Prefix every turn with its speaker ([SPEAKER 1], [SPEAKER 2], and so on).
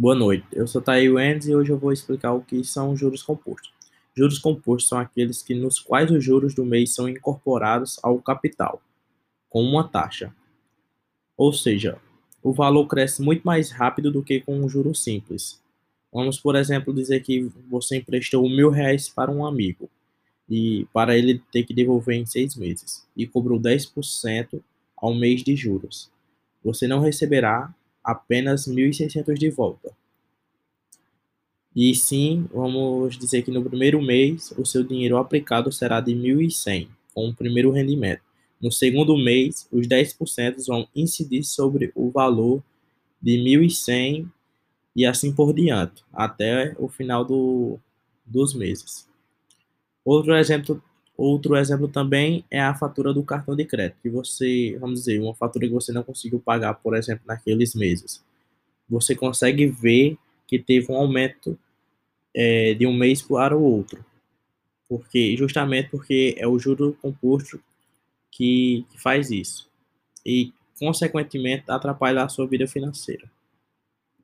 [SPEAKER 1] Boa noite, eu sou Thaí Wendes e hoje eu vou explicar o que são juros compostos. Juros compostos são aqueles que nos quais os juros do mês são incorporados ao capital, com uma taxa. Ou seja, o valor cresce muito mais rápido do que com um juro simples. Vamos, por exemplo, dizer que você emprestou mil reais para um amigo e para ele ter que devolver em seis meses e cobrou 10% ao mês de juros. Você não receberá apenas 1.600 de volta. E sim, vamos dizer que no primeiro mês o seu dinheiro aplicado será de 1.100, com o primeiro rendimento. No segundo mês, os 10% vão incidir sobre o valor de 1.100 e assim por diante, até o final do, dos meses. Outro exemplo, outro exemplo também é a fatura do cartão de crédito, que você, vamos dizer, uma fatura que você não conseguiu pagar, por exemplo, naqueles meses. Você consegue ver que teve um aumento é, de um mês para o outro. Porque, justamente porque é o juro composto que, que faz isso. E, consequentemente, atrapalha a sua vida financeira.